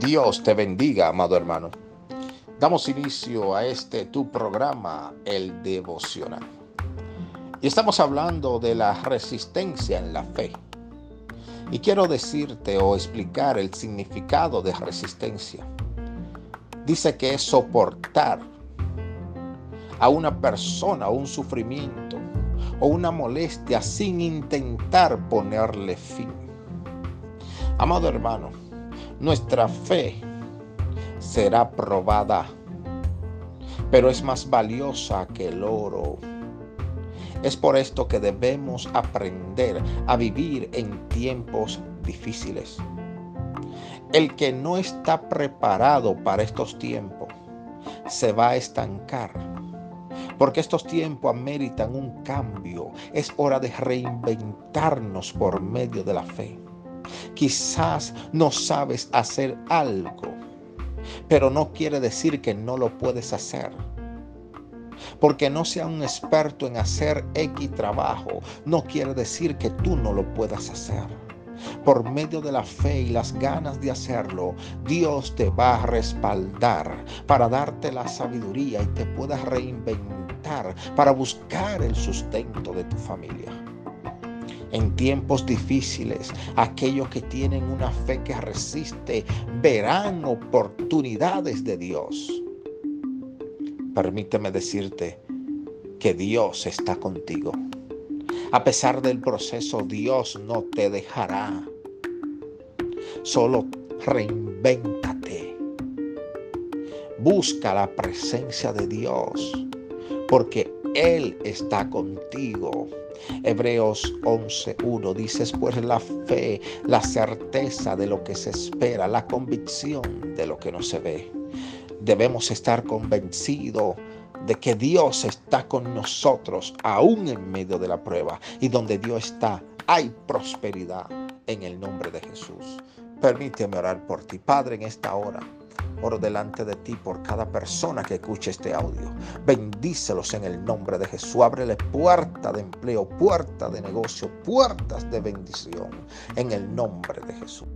Dios te bendiga, amado hermano. Damos inicio a este tu programa, el devocional. Y estamos hablando de la resistencia en la fe. Y quiero decirte o explicar el significado de resistencia. Dice que es soportar a una persona un sufrimiento o una molestia sin intentar ponerle fin. Amado hermano, nuestra fe será probada, pero es más valiosa que el oro. Es por esto que debemos aprender a vivir en tiempos difíciles. El que no está preparado para estos tiempos se va a estancar. Porque estos tiempos ameritan un cambio. Es hora de reinventarnos por medio de la fe. Quizás no sabes hacer algo, pero no quiere decir que no lo puedes hacer. Porque no sea un experto en hacer X trabajo, no quiere decir que tú no lo puedas hacer. Por medio de la fe y las ganas de hacerlo, Dios te va a respaldar para darte la sabiduría y te puedas reinventar para buscar el sustento de tu familia. En tiempos difíciles, aquellos que tienen una fe que resiste verán oportunidades de Dios. Permíteme decirte que Dios está contigo. A pesar del proceso, Dios no te dejará. Solo reinvéntate. Busca la presencia de Dios, porque Él está contigo. Hebreos 11.1 dice, pues la fe, la certeza de lo que se espera, la convicción de lo que no se ve. Debemos estar convencidos de que Dios está con nosotros aún en medio de la prueba. Y donde Dios está, hay prosperidad en el nombre de Jesús. Permíteme orar por ti, Padre, en esta hora. Oro delante de ti por cada persona que escuche este audio. Bendícelos en el nombre de Jesús. Ábrele puerta de empleo, puerta de negocio, puertas de bendición en el nombre de Jesús.